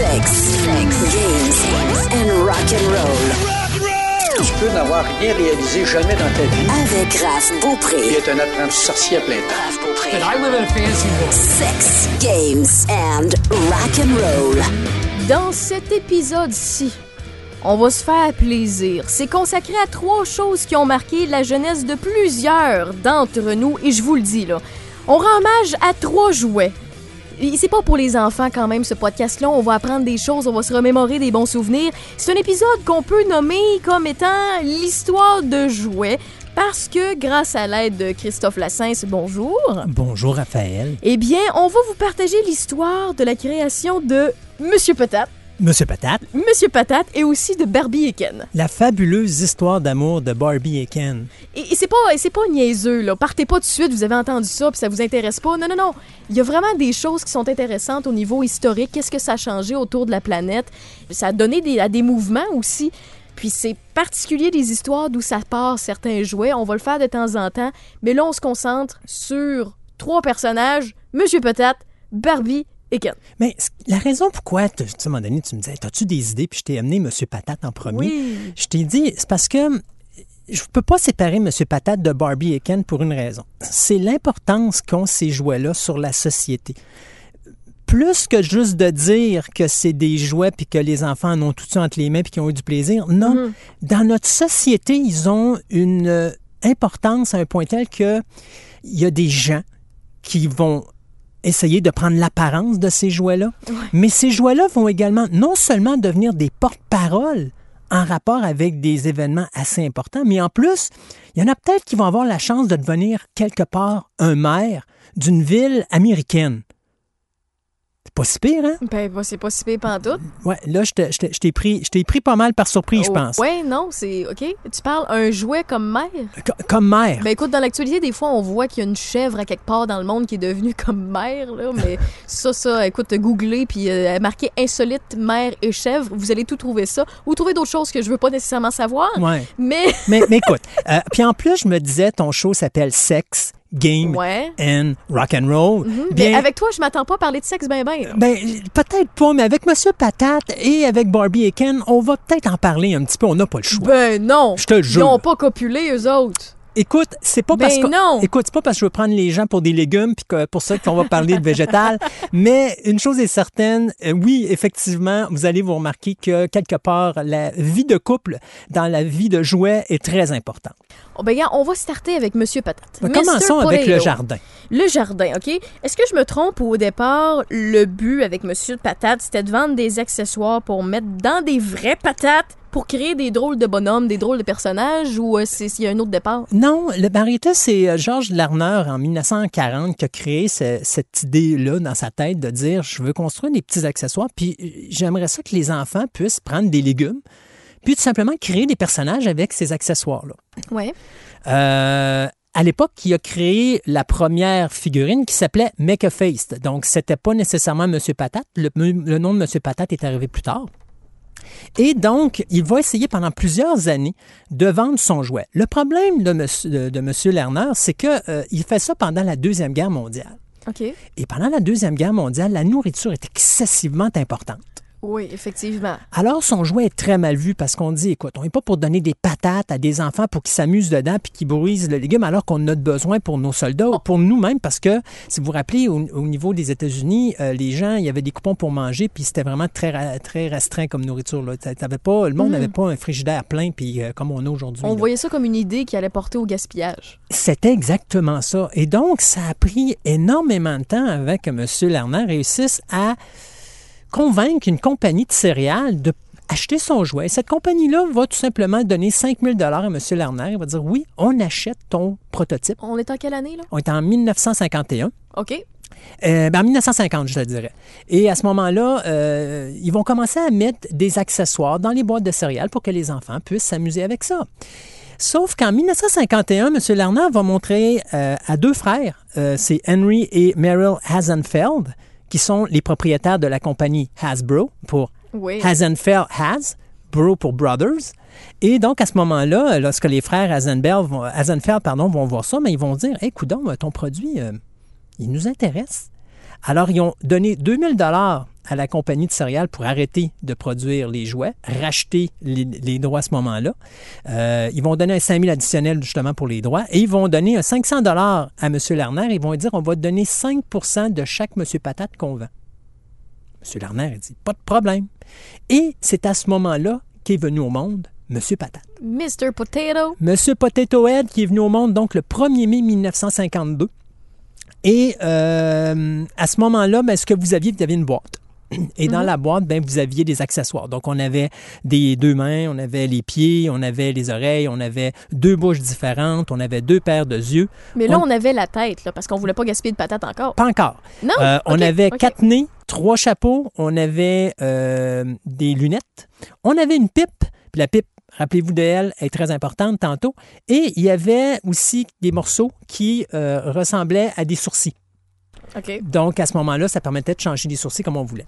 Sex, sex, games and rock and roll. Tu peux n'avoir rien réalisé jamais dans ta vie Avec Raph Beaupré. être un apprenti sorcier à plein temps. Raph Beaupré. And I live in a fancy world. Sex, games and rock and roll. Dans cet épisode-ci, on va se faire plaisir. C'est consacré à trois choses qui ont marqué la jeunesse de plusieurs d'entre nous, et je vous le dis là. On rend hommage à trois jouets. C'est pas pour les enfants quand même ce podcast-là, on va apprendre des choses, on va se remémorer des bons souvenirs. C'est un épisode qu'on peut nommer comme étant l'histoire de jouets parce que grâce à l'aide de Christophe Lassens, bonjour. Bonjour Raphaël. Eh bien, on va vous partager l'histoire de la création de Monsieur Patate, Monsieur Patate, Monsieur Patate et aussi de Barbie et Ken. la fabuleuse histoire d'amour de Barbie et Ken. Et, et c'est pas c'est pas niaiseux là, partez pas tout de suite, vous avez entendu ça puis ça vous intéresse pas. Non non non, il y a vraiment des choses qui sont intéressantes au niveau historique, qu'est-ce que ça a changé autour de la planète? Ça a donné des, à des mouvements aussi. Puis c'est particulier des histoires d'où ça part certains jouets, on va le faire de temps en temps, mais là on se concentre sur trois personnages, Monsieur Patate, Barbie et Ken. Mais la raison pourquoi, tu sais, à un moment donné, tu me disais, as-tu des idées? Puis je t'ai amené Monsieur Patate en premier? Oui. Je t'ai dit, c'est parce que je peux pas séparer Monsieur Patate de Barbie et Ken pour une raison. C'est l'importance qu'ont ces jouets-là sur la société. Plus que juste de dire que c'est des jouets puis que les enfants en ont tout ça entre les mains puis qu'ils ont eu du plaisir. Non, Mhm. dans notre société, ils ont une euh, importance à un point tel que il y a des gens qui vont essayer de prendre l'apparence de ces jouets-là, mais ces jouets-là vont également non seulement devenir des porte-paroles en rapport avec des événements assez importants, mais en plus, il y en a peut-être qui vont avoir la chance de devenir quelque part un maire d'une ville américaine. Pas si pire, hein? Ben, bah, c'est pas si pire pantoute. Ouais, là, je t'ai pris, pris pas mal par surprise, je Oh, pense. Ouais, non, c'est OK. Tu parles un jouet comme mère? Co- Comme maire. Ben écoute, dans l'actualité, des fois, on voit qu'il y a une chèvre à quelque part dans le monde qui est devenue comme mère, là. Mais ça, ça, écoute, googlez, puis euh, marquez insolite mère et chèvre. Vous allez tout trouver ça. Ou trouver d'autres choses que je veux pas nécessairement savoir. Ouais. Mais, Mais, mais écoute, euh, puis en plus, je me disais, ton show s'appelle Sex, Game ouais. and Rock and Roll. Mhm. Bien, Mais avec toi, je m'attends pas à parler de sexe ben ben. ben, peut-être pas, mais avec Monsieur Patate et avec Barbie et Ken, on va peut-être en parler un petit peu. On n'a pas le choix. Ben non! Je te le Ils jure. ont pas copulé, eux autres. Écoute, c'est pas Ben parce que non. écoute, c'est pas parce que je veux prendre les gens pour des légumes puis que pour ça qu'on va parler de végétal, mais une chose est certaine, euh, oui, effectivement, vous allez vous remarquer que quelque part la vie de couple dans la vie de jouet est très importante. Oh, ben, on va starter avec Monsieur Patate. Ben, commençons avec le jardin. Le jardin, OK? Est-ce que je me trompe ou au départ, le but avec Monsieur Patate, c'était de vendre des accessoires pour mettre dans des vraies patates? Pour créer des drôles de bonhommes, des drôles de personnages ou euh, s'il y a un autre départ? Non, le Barita, c'est euh, Georges Lerner en 1940 qui a créé ce- cette idée-là dans sa tête de dire je veux construire des petits accessoires, puis euh, j'aimerais ça que les enfants puissent prendre des légumes, puis tout simplement créer des personnages avec ces accessoires-là. Euh, à l'époque, il a créé la première figurine qui s'appelait Make a Face. Donc, c'était pas nécessairement Monsieur Patate. Le, le nom de Monsieur Patate est arrivé plus tard. Et donc, il va essayer pendant plusieurs années de vendre son jouet. Le problème de Monsieur, de, de Monsieur Lerner, c'est que euh, il fait ça pendant la Deuxième Guerre mondiale. OK. Et pendant la Deuxième Guerre mondiale, la nourriture est excessivement importante. Oui, effectivement. Alors, son jouet est très mal vu parce qu'on dit, écoute, on n'est pas pour donner des patates à des enfants pour qu'ils s'amusent dedans puis qu'ils bruisent le légume alors qu'on a besoin pour nos soldats ou pour nous-mêmes parce que, si vous vous rappelez, au, au niveau des États-Unis, euh, les gens, il y avait des coupons pour manger puis c'était vraiment très, très restreint comme nourriture. Là. T'avais Pas, le monde n'avait pas un frigidaire plein puis euh, comme on a aujourd'hui. On là. voyait ça comme une idée qui allait porter au gaspillage. C'était exactement ça. Et donc, ça a pris énormément de temps avec que M. Lerner réussisse à convaincre une compagnie de céréales de acheter son jouet. Cette compagnie-là va tout simplement donner 5000 dollars à M. Lerner. Il va dire oui, on achète ton prototype. On est en quelle année, là? On est en 1951. OK. Euh, ben, en 1950, je te dirais. Et à ce moment-là, euh, ils vont commencer à mettre des accessoires dans les boîtes de céréales pour que les enfants puissent s'amuser avec ça. Sauf qu'en 1951, M. Lerner va montrer euh, à deux frères, c'est Henry et Merrill Hasenfeld, qui sont les propriétaires de la compagnie Hasbro pour Oui. Hasenfeld Has, Bro pour Brothers. Et donc, à ce moment-là, lorsque les frères Hasenfeld vont, Hasenfeld, pardon, vont voir ça, mais ils vont dire Hey, coudonc, ton produit, euh, il nous intéresse. Alors, ils ont donné 2000 dollars à la compagnie de céréales pour arrêter de produire les jouets, racheter les, les droits à ce moment-là. Euh, ils vont donner un 5 000 additionnel justement pour les droits et ils vont donner un 500 dollars à M. Lerner. Ils vont dire on va donner 5% de chaque M. Patate qu'on vend. M. Lerner a dit pas de problème. Et c'est à ce moment-là qu'est venu au monde M. Patate. Mr. Potato. Monsieur Potato Head qui est venu au monde donc le 1er mai 1952. Et euh, à ce moment-là, ben, ce que vous aviez, vous aviez une boîte. Et dans la boîte, ben, vous aviez des accessoires. Donc, on avait des deux mains, on avait les pieds, on avait les oreilles, on avait deux bouches différentes, on avait deux paires de yeux. Mais là, On- on, avait la tête, là, parce qu'on voulait pas gaspiller de patates encore. Pas encore. Non? Euh, on avait quatre nez, trois chapeaux, on avait euh, des lunettes, on avait une pipe, puis la pipe, rappelez-vous de elle, est très importante tantôt, et il y avait aussi des morceaux qui euh, ressemblaient à des sourcils. OK. Donc, à ce moment-là, ça permettait de changer les sourcils comme on voulait.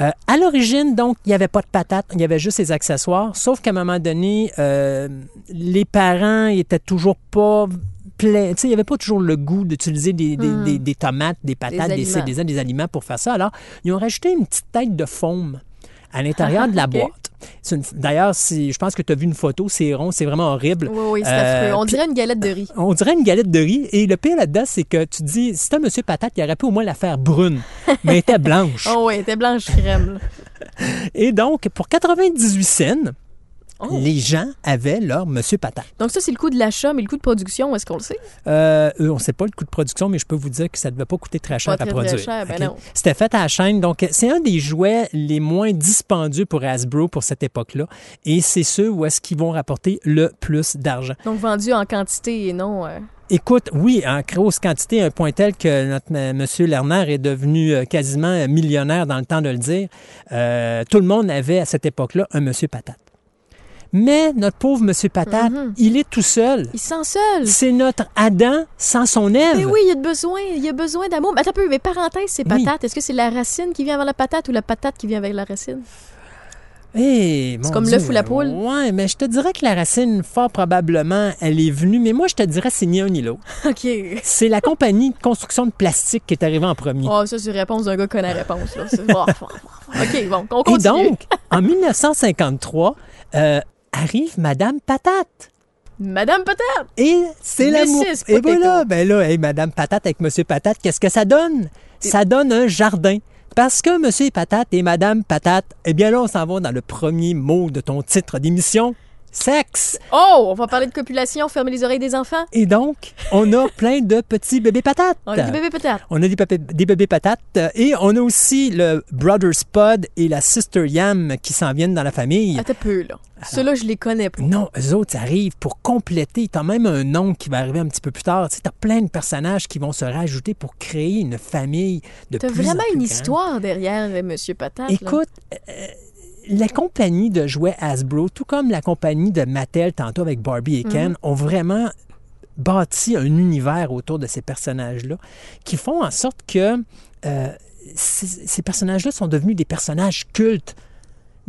Euh, à l'origine, donc, il n'y avait pas de patates, il y avait juste les accessoires, sauf qu'à un moment donné, euh, les parents étaient toujours pas pleins. Tu sais, il n'y avait pas toujours le goût d'utiliser des, des- Hmm. des- des tomates, des patates, des, aliments. des, des aliments pour faire ça. Alors, ils ont rajouté une petite tête de faume à l'intérieur de la boîte. Une- D'ailleurs, je pense que tu as vu une photo, c'est rond, c'est vraiment horrible. Oui, oui, c'est Euh. On dirait une galette de riz. on dirait une galette de riz. Et le pire là-dedans, c'est que tu dis, si c'était Monsieur Patate, il aurait pu au moins la faire brune, mais elle était blanche. Oh oui, t'es blanche crème. Et donc, pour 98 cents, Oh. les gens avaient leur Monsieur Patate. Donc ça, c'est le coût de l'achat, mais le coût de production, est-ce qu'on le sait? Euh, on ne sait pas le coût de production, mais je peux vous dire que ça ne devait pas coûter très cher Pas à très, très produire. cher, ben. C'était fait à la chaîne. Donc, c'est un des jouets les moins dispendieux pour Hasbro pour cette époque-là. Et c'est ceux où est-ce qu'ils vont rapporter le plus d'argent. Donc vendu en quantité et non... euh, Écoute, oui, en grosse quantité, un point tel que notre euh, monsieur Lerner est devenu euh, quasiment millionnaire dans le temps de le dire. Euh, tout le monde avait à cette époque-là un monsieur patate. Mais notre pauvre monsieur patate, Mhm. il est tout seul. Il se sent seul. C'est notre Adam sans son Ève. Mais oui, il y a besoin, il a besoin d'amour. Mais attends un peu, mais parenthèse, c'est Oui. patate. Est-ce que c'est la racine qui vient avant la patate ou la patate qui vient avec la racine? Eh, mon C'est comme l'œuf ou la poule? Ouais, mais je te dirais que la racine, fort probablement, elle est venue. Mais moi, je te dirais, c'est ni un ni l'autre. OK. C'est la compagnie de construction de plastique qui est arrivée en premier. Oh, ça, c'est réponse d'un gars qui connaît la réponse. Là. OK, bon, on Et donc, en 1953, euh, arrive Madame Patate. Madame Patate! Et c'est l'amour. Et voilà, ben là, hey, Madame Patate avec Monsieur Patate, qu'est-ce que ça donne? Ça donne un jardin. Parce que Monsieur Patate et Madame Patate, eh bien là, on s'en va dans le premier mot de ton titre d'émission, sexe. Oh, on va parler de copulation, fermer les oreilles des enfants. Et donc, on a plein de petits bébés patates. On a des bébés patates. On a des, papé- des bébés patates et on a aussi le Brother Spud et la Sister Yam qui s'en viennent dans la famille. Attends peu, là. Ceux-là, je les connais pas. Non, eux autres arrivent pour compléter. T'as même un nom qui va arriver un petit peu plus tard. Tu sais, t'as plein de personnages qui vont se rajouter pour créer une famille de T'as vraiment plus une grande. histoire derrière euh, Monsieur Patate. Écoute, euh, la compagnie de jouets Hasbro, tout comme la compagnie de Mattel tantôt avec Barbie et. Ken, ont vraiment bâti un univers autour de ces personnages-là qui font en sorte que euh, ces, ces personnages-là sont devenus des personnages cultes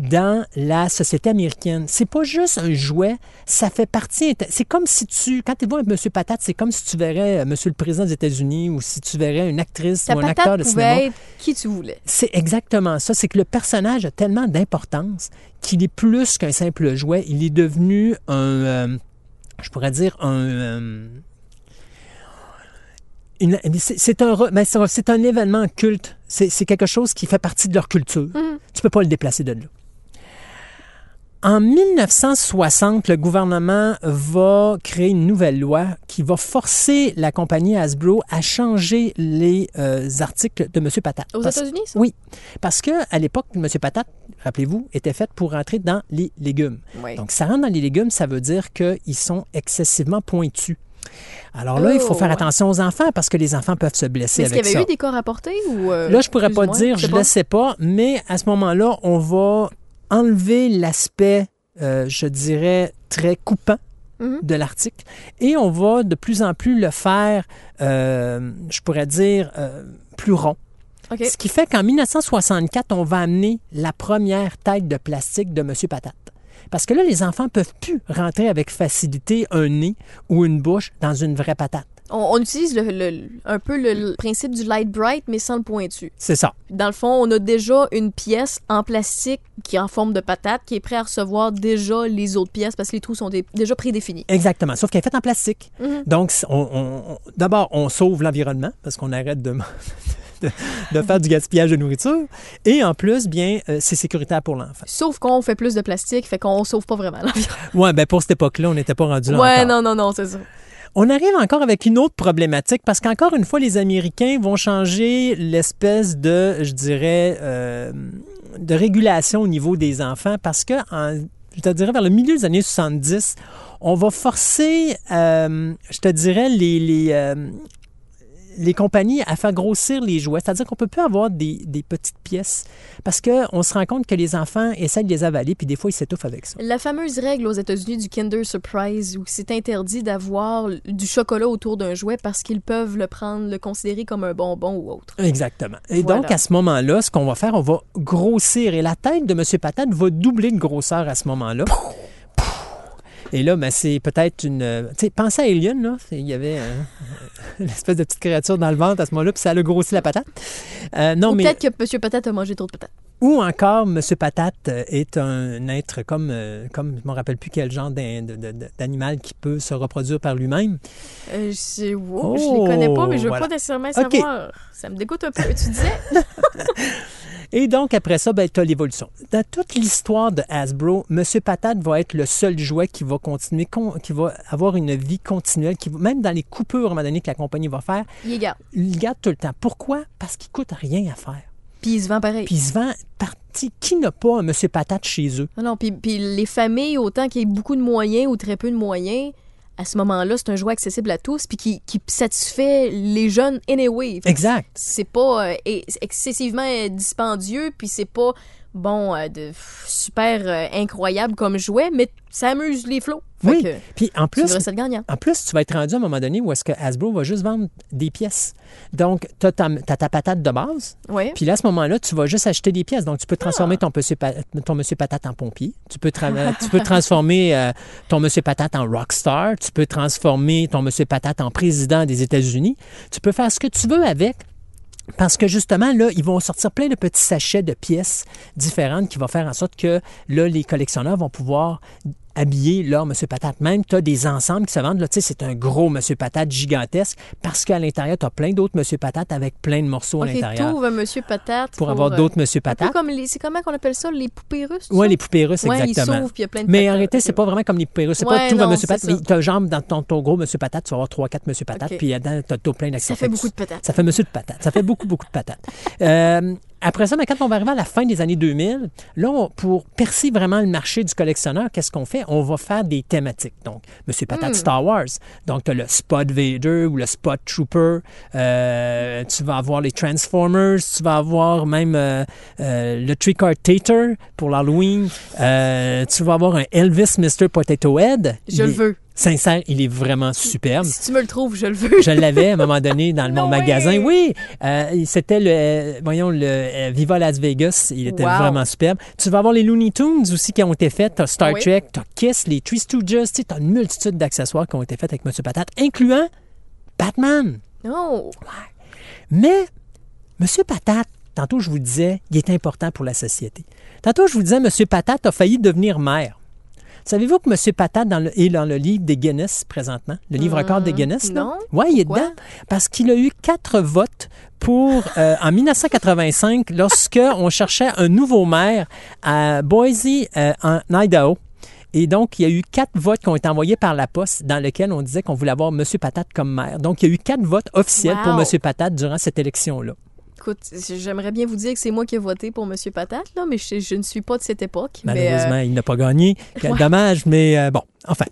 dans la société américaine. C'est pas juste un jouet, ça fait partie. C'est comme si tu, quand tu vois Monsieur Patate, c'est comme si tu verrais euh, Monsieur le Président des États-Unis ou si tu verrais une actrice Ta ou un acteur de cinéma. être qui tu voulais. C'est exactement ça. C'est que le personnage a tellement d'importance qu'il est plus qu'un simple jouet. Il est devenu un, euh, je pourrais dire un. euh, c'est un, ben, un- événement culte. C'est quelque chose qui fait partie de leur culture. Mhm. Tu peux pas le déplacer de là. En 1960, le gouvernement va créer une nouvelle loi qui va forcer la compagnie Hasbro à changer les euh, articles de M. Patate. Aux Parce- États-Unis, ça? oui, parce que à l'époque, M. Patate, rappelez-vous, était fait pour rentrer dans les légumes. Oui. Donc, ça rentre dans les légumes, ça veut dire qu'ils sont excessivement pointus. Alors là, il faut Oh, faire attention aux enfants parce que les enfants peuvent se blesser Mais est-ce qu'il y avec avait ça. eu des cas rapportés ou. euh, Là, je pourrais pas dire, Je ne sais pas, mais à ce moment-là, on va enlever l'aspect, euh, je dirais, très coupant Mhm. de l'article et on va de plus en plus le faire, euh, je pourrais dire, euh, plus rond. Ce qui fait qu'en 1964, on va amener la première tête de plastique de M. Patate. Parce que là, les enfants peuvent plus rentrer avec facilité un nez ou une bouche dans une vraie patate. On, on utilise le- le- un peu le, le principe du light bright, mais sans le pointu. C'est ça. Dans le fond, on a déjà une pièce en plastique qui est en forme de patate, qui est prêt à recevoir déjà les autres pièces parce que les trous sont dé- déjà prédéfinis. Exactement. Sauf qu'elle est faite en plastique. Mhm. Donc, on- on- d'abord, on sauve l'environnement parce qu'on arrête de, de, de faire du gaspillage de nourriture. Et en plus, bien, euh, c'est sécuritaire pour l'enfant. Sauf qu'on fait plus de plastique, fait qu'on sauve pas vraiment l'environnement. Ouais, ben pour cette époque-là, on n'était pas rendu là Ouais, encore. non, non, non, c'est ça. On arrive encore avec une autre problématique parce qu'encore une fois, les Américains vont changer l'espèce de, je dirais, euh, de régulation au niveau des enfants parce que, en- je te dirais, vers le milieu des années 70, on va forcer, euh, je te dirais, les, euh, les compagnies à faire grossir les jouets. C'est-à-dire qu'on peut plus avoir des, des petites pièces parce qu'on se rend compte que les enfants essaient de les avaler puis des fois, ils s'étouffent avec ça. La fameuse règle aux États-Unis du Kinder Surprise où c'est interdit d'avoir du chocolat autour d'un jouet parce qu'ils peuvent le prendre, le considérer comme un bonbon ou autre. Exactement. Et Voilà. donc, à ce moment-là, ce qu'on va faire, on va grossir. Et la tête de M. Patate va doubler de grosseur à ce moment-là. Et là, ben, c'est peut-être une. euh, Tu sais, pensez à Alien, là. Il y avait euh, une espèce de petite créature dans le ventre à ce moment-là, puis ça a grossi la patate. Euh, non, Ou mais. peut-être que Monsieur Patate a mangé trop de patates. Ou encore, M. Patate euh, est un être comme. comme je ne me rappelle plus quel genre d'animal qui peut se reproduire par lui-même. Euh, je, wow, Oh, je les connais pas, mais je veux voilà. pas nécessairement savoir. Ça me dégoûte un peu. Tu disais? Et donc, après ça, ben, tu as l'évolution. Dans toute l'histoire de Hasbro, M. Patate va être le seul jouet qui va continuer, con- qui va avoir une vie continuelle, qui même dans les coupures, à un moment donné, que la compagnie va faire, Il garde. il garde tout le temps. Pourquoi? Parce qu'il coûte rien à faire. Puis il se vend pareil. Puis il se vend parti. Qui n'a pas un M. Patate chez eux? Non, non, puis, puis les familles, autant qu'il y ait beaucoup de moyens ou très peu de moyens, à ce moment-là, c'est un jouet accessible à tous puis qui, qui satisfait les jeunes anyway. Fait Exact. C'est pas euh, excessivement dispendieux puis c'est pas bon euh, de pff, super euh, incroyable comme jouet, mais ça amuse les flots. Fait Oui. que Puis en plus. En plus, tu vas être rendu à un moment donné où est-ce que Hasbro va juste vendre des pièces. Donc, tu as, ta patate de base, Ouais. puis là, à ce moment-là, tu vas juste acheter des pièces. Donc, tu peux transformer ton, monsieur pa- ton monsieur patate en pompier. Tu peux, tra- tu peux transformer euh, ton monsieur patate en rockstar. Tu peux transformer ton monsieur patate en président des États-Unis. Tu peux faire ce que tu veux avec. Parce que justement, là, ils vont sortir plein de petits sachets de pièces différentes qui vont faire en sorte que là, les collectionneurs vont pouvoir habiller leur Monsieur Patate. Même, tu as des ensembles qui se vendent. Là, tu sais, c'est un gros Monsieur Patate gigantesque parce qu'à l'intérieur, tu as plein d'autres Monsieur Patate avec plein de morceaux à Ok, l'intérieur un Monsieur Patate pour avoir euh, d'autres Monsieur un peu Patate. comme les, c'est comment qu'on appelle ça, les poupées russes? Oui, ça? les poupées russes, Ouais, exactement. ils s'ouvrent puis il y a plein de Mais en réalité, c'est pas vraiment comme les poupées russes. C'est Ouais, pas tout non, un Monsieur Patate. Mais ça. tu genre dans ton, ton gros Monsieur Patate, tu vas avoir trois, quatre Monsieur Patate. Ok. Puis là-dedans, tu as, plein Ça d'accessoires. fait beaucoup de patates. Ça fait monsieur de patate. Ça fait beaucoup, beaucoup de patates. Euh, après ça, mais quand on va arriver à la fin des années 2000, là, on- pour percer vraiment le marché du collectionneur, qu'est-ce qu'on fait? On va faire des thématiques. Donc, Monsieur Patate Hmm. Star Wars. Donc, tu as le Spot Vader ou le Spot Trooper. Euh, tu vas avoir les Transformers. Tu vas avoir même euh, euh, le Trick or Tater pour l'Halloween. Euh, tu vas avoir un Elvis Mr. Potato Head. Je le veux. Sincère, il est vraiment superbe. Si tu me le trouves, je le veux. Je l'avais à un moment donné dans le mon magasin. Oui, euh, c'était le, euh, voyons, le euh, Viva Las Vegas. Il était Wow. vraiment superbe. Tu vas avoir les Looney Tunes aussi qui ont été faits. Tu as Star Oui. Trek, tu as Kiss, les Three Stooges. Tu as une multitude d'accessoires qui ont été faits avec Monsieur Patate, incluant Batman. Non. Mais Monsieur Patate, tantôt je vous disais, il est important pour la société. Tantôt je vous disais, Monsieur Patate a failli devenir maire. Savez-vous que M. Patate dans le- est dans le livre des Guinness présentement? Le livre record des Guinness? non. Oui, il est dedans. Parce qu'il a eu quatre votes pour, euh, en 1985, lorsque on cherchait un nouveau maire à Boise, euh, en Idaho. Et donc, il y a eu quatre votes qui ont été envoyés par la poste dans lesquels on disait qu'on voulait avoir M. Patate comme maire. Donc, il y a eu quatre votes officiels pour. M. Patate durant cette élection-là. Écoute, j'aimerais bien vous dire que c'est moi qui ai voté pour Monsieur Patate, là, mais je, je ne suis pas de cette époque. mais, Malheureusement, euh, il n'a pas gagné. Quel Ouais. dommage, mais euh, bon, enfin.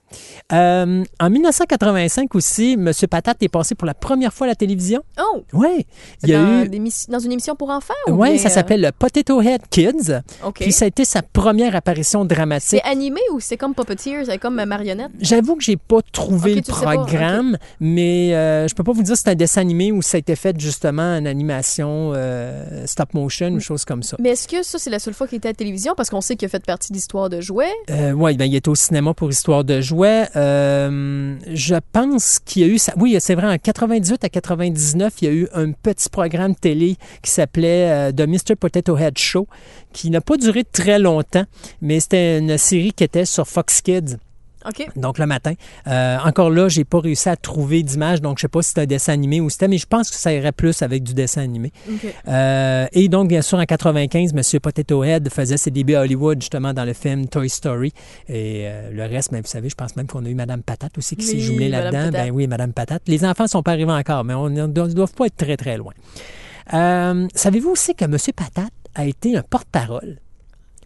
Euh, en 1985 aussi, M. Patate est passé pour la première fois à la télévision. Oh! Oui, il y a eu... des dans une émission pour enfants? ou Oui, bien, ça s'appelle le Potato Head Kids. OK. Puis ça a été sa première apparition dramatique. C'est animé ou c'est comme Puppeteer, c'est comme marionnette? J'avoue que j'ai pas trouvé le pas, programme, mais je peux pas vous dire si c'est un dessin animé ou ça a été fait justement en animation euh, stop motion ou choses comme ça. Mais est-ce que ça, c'est la seule fois qu'il était à la télévision? Parce qu'on sait qu'il a fait partie d'Histoire de jouets. Euh, oui, ben, il était au cinéma pour Histoire de jouets. Euh, je pense qu'il y a eu... Ça, oui, c'est vrai, en 98 à 99, il y a eu un petit programme télé qui s'appelait The Mr. Potato Head Show, qui n'a pas duré très longtemps, mais c'était une série qui était sur Fox Kids. OK. Donc le matin. Euh, encore là, j'ai pas réussi à trouver d'image, donc je sais pas si c'était un dessin animé ou c'était, mais je pense que ça irait plus avec du dessin animé. Euh, et donc, bien sûr, en 95, M. Potato Head faisait ses débuts à Hollywood, justement, dans le film Toy Story. Et euh, le reste, ben, vous savez, je pense même qu'on a eu Madame Patate aussi qui s'est Oui, Madame là-dedans. Ben oui, Madame Patate. Les enfants sont pas arrivés encore, mais on ne doivent pas être très, très loin. Savez-vous aussi que M. Patate a été un porte-parole?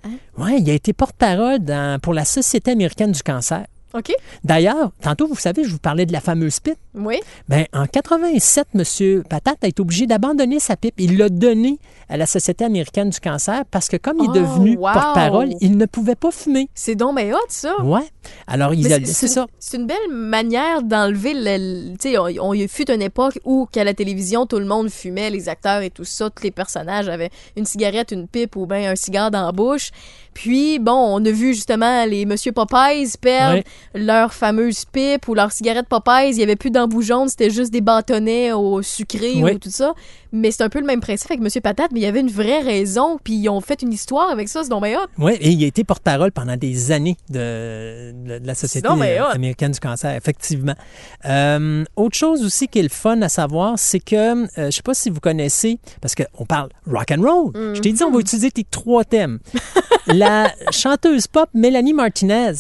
Hein? Oui, il a été porte-parole pour la Société américaine du cancer. OK. D'ailleurs, tantôt, vous savez, je vous parlais de la fameuse pipe. Oui. Ben, en 87, M. Patate a été obligé d'abandonner sa pipe. Il l'a donnée à la Société américaine du cancer parce que comme il Oh, est devenu wow! porte-parole, il ne pouvait pas fumer. C'est donc ben hot, ça. Ouais. Alors, il a c'est- ça. C'est une belle manière d'enlever le. le- Tu sais, on, on y fut une époque où, qu'à la télévision, tout le monde fumait, les acteurs et tout ça, tous les personnages avaient une cigarette, une pipe ou bien un cigare dans la bouche. Puis, bon, on a vu justement les Monsieur Popeyes perdre Ouais. Leur fameuse pipe ou leur cigarette Popeyes. Il y avait plus d'embout jaune, c'était juste des bâtonnets au sucré ou tout ça. Mais c'est un peu le même principe avec Monsieur Patate, mais il y avait une vraie raison, puis ils ont fait une histoire avec ça, c'est donc ben hot. Oui, et il a été porte-parole pendant des années de, de- de la Société donc ben américaine du cancer, effectivement. Euh, autre chose aussi qui est le fun à savoir, c'est que, euh, je ne sais pas si vous connaissez, parce qu'on parle rock and roll. Je t'ai dit, on va utiliser tes trois thèmes. la chanteuse pop Mélanie Martinez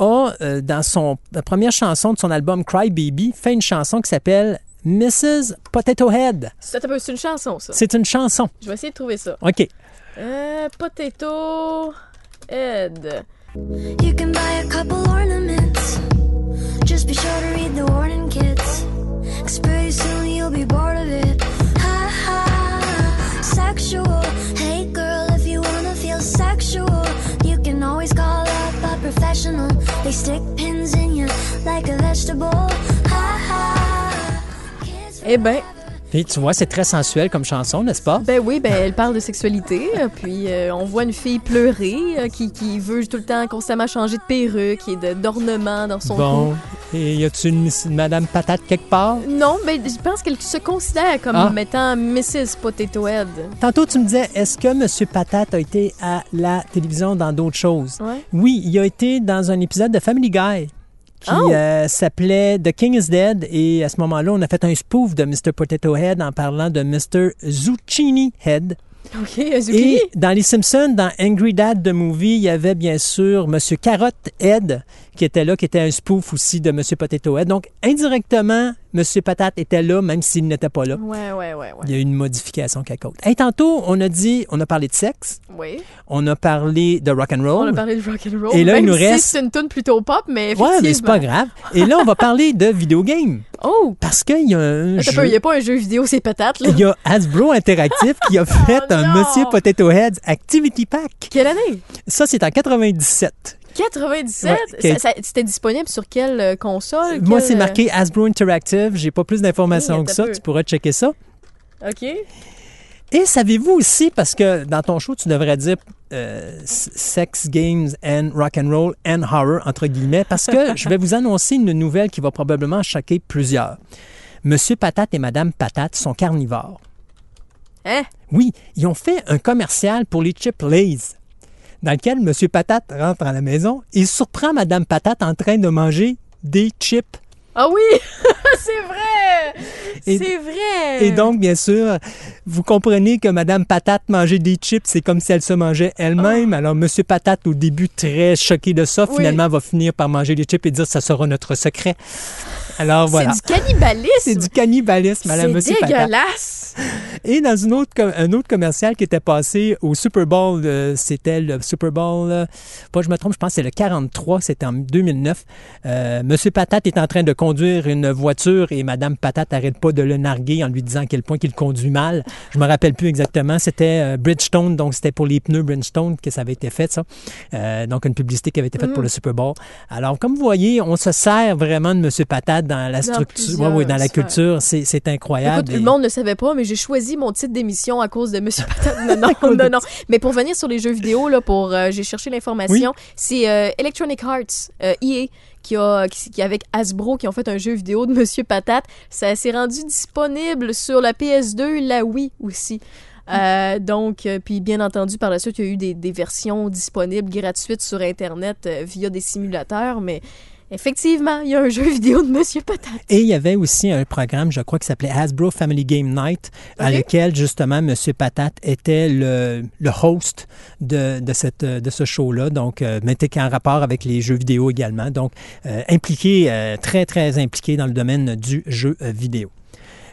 a, euh, dans son, la première chanson de son album Cry Baby, fait une chanson qui s'appelle Mrs. Potato Head. C'est une chanson, ça. C'est une chanson. Je vais essayer de trouver ça. OK. Euh, potato head. You can buy a couple ornaments. Just be sure Eh ben, Puis tu vois, c'est très sensuel comme chanson, n'est-ce pas? ben oui, ben elle parle de sexualité, euh, puis euh, on voit une fille pleurer euh, qui, qui veut tout le temps constamment changer de perruque et d'ornement dans son Bon. Et y a-tu une, une Madame Patate quelque part? Non, mais je pense qu'elle se considère comme Ah. étant Mrs. Potato Head. Tantôt, tu me disais, est-ce que M. Patate a été à la télévision dans d'autres choses? Ouais. Oui, il a été dans un épisode de Family Guy qui Oh! euh, s'appelait The King is Dead. Et à ce moment-là, on a fait un spoof de Mr. Potato Head en parlant de Mr. Zucchini Head. Et dans Les Simpsons, dans Angry Dad the Movie, il y avait bien sûr M. Carotte Head qui était là, qui était un spoof aussi de M. Potato Head. Donc, indirectement, M. Patate était là, même s'il n'était pas là. Ouais, ouais, ouais. Il y a eu une modification quelque chose. Hey, tantôt, on a dit, on a parlé de sexe, Oui. on a parlé de rock and On a roll. parlé de rock and roll. Et là, il nous si reste- c'est une tune plutôt pop, mais Ouais, mais c'est pas grave. Et là, on va parler de vidéo game Oh! parce qu'il y a un Attends un jeu. Il n'y a pas un jeu vidéo, c'est patate, là. Il y a Hasbro Interactive qui a fait Oh un non! Monsieur Potato Head Activity Pack. Quelle année? Ça, c'est en 97. 97? Ouais, ça- C'était disponible sur quelle euh, console? Moi, c'est euh, marqué Hasbro Interactive. J'ai pas plus d'informations que ça. peu. Tu pourras checker ça. OK. Et savez-vous aussi, parce que dans ton show, tu devrais dire euh, Sex Games and Rock and Roll and Horror, entre guillemets, parce que je vais vous annoncer une nouvelle qui va probablement choquer plusieurs. Monsieur Patate et Madame Patate sont carnivores. Hein? Oui, ils ont fait un commercial pour les chips Lay's, dans lequel Monsieur Patate rentre à la maison et surprend Madame Patate en train de manger des chips. Ah oui! c'est vrai! C'est vrai! Et donc, bien sûr, vous comprenez que Madame Patate manger des chips, c'est comme si elle se mangeait elle-même. Alors, Monsieur Patate, au début, très choqué de ça, Oui. finalement, va finir par manger des chips et dire ça sera notre secret. Alors, voilà. C'est du cannibalisme! C'est du cannibalisme, Madame C'est Monsieur Patate. dégueulasse! Et dans une autre, un autre commercial qui était passé au Super Bowl, euh, c'était le Super Bowl, euh, pas je me trompe, je pense que c'est le 43, c'était en 2009. Euh, Monsieur Patate est en train de conduire une voiture et Madame Patate n'arrête pas de le narguer en lui disant à quel point qu'il conduit mal. Je me rappelle plus exactement. C'était Bridgestone, donc c'était pour les pneus Bridgestone que ça avait été fait, ça. Donc une publicité qui avait été faite pour le Super Bowl. Alors, comme vous voyez, on se sert vraiment de Monsieur Patate dans la structure, plusieurs ouais, ouais, dans la culture, c'est incroyable. Écoute, Et- le monde ne savait pas, mais j'ai choisi mon titre d'émission à cause de Monsieur Patate. Non, non, non, non. Mais pour venir sur les jeux vidéo, là, pour euh, j'ai cherché l'information, c'est euh, Electronic Arts, euh, EA, qui a, qui, qui- avec Hasbro, qui ont fait un jeu vidéo de Monsieur Patate. Ça s'est rendu disponible sur la PS2, la Wii aussi. Euh, donc, euh, puis bien entendu, par la suite, il y a eu des, des versions disponibles gratuites sur Internet euh, via des simulateurs, mais effectivement, il y a un jeu vidéo de Monsieur Patate. Et il y avait aussi un programme, je crois, qui s'appelait Hasbro Family Game Night, à lequel, justement, M. Patate était le, le host de, de, cette, de ce show-là, donc, euh, mais était en rapport avec les jeux vidéo également. Donc, euh, impliqué, euh, très, très impliqué dans le domaine du jeu vidéo.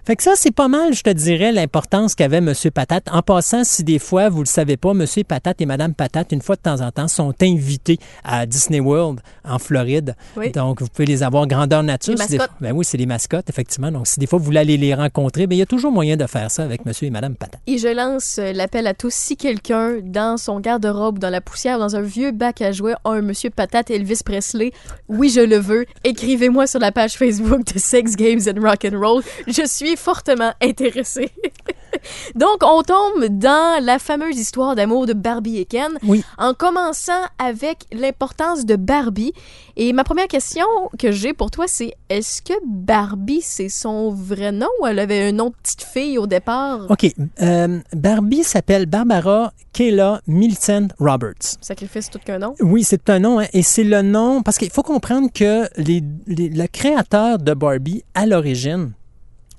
Fait que ça, c'est pas mal, je te dirais, l'importance qu'avait M. Patate. En passant, si des fois, vous le savez pas, M. Patate et Mme Patate, une fois de temps en temps, sont invités à Disney World en Floride. Oui. Donc, vous pouvez les avoir grandeur nature. Les Si des- mascottes. ben oui, c'est les mascottes, effectivement. Donc, si des fois vous voulez aller les rencontrer, ben, il y a toujours moyen de faire ça avec monsieur et madame Patate. Et je lance euh, l'appel à tous. Si quelqu'un, dans son garde-robe, dans la poussière, dans un vieux bac à jouets, a un Monsieur Patate Elvis Presley, oui, je le veux, écrivez-moi sur la page Facebook de Sex Games and Rock and Roll. Je suis fortement intéressée. Donc, on tombe dans la fameuse histoire d'amour de Barbie et Ken, Oui. en commençant avec l'importance de Barbie. Et ma première question que j'ai pour toi, c'est est-ce que Barbie, c'est son vrai nom ou elle avait un nom de petite fille au départ? OK. euh, Barbie s'appelle Barbara Kayla Millicent Roberts. Sacrifice tout qu'un nom? Oui, c'est un nom, hein, et c'est le nom, parce qu'il faut comprendre que les, les- le créateur de Barbie, à l'origine,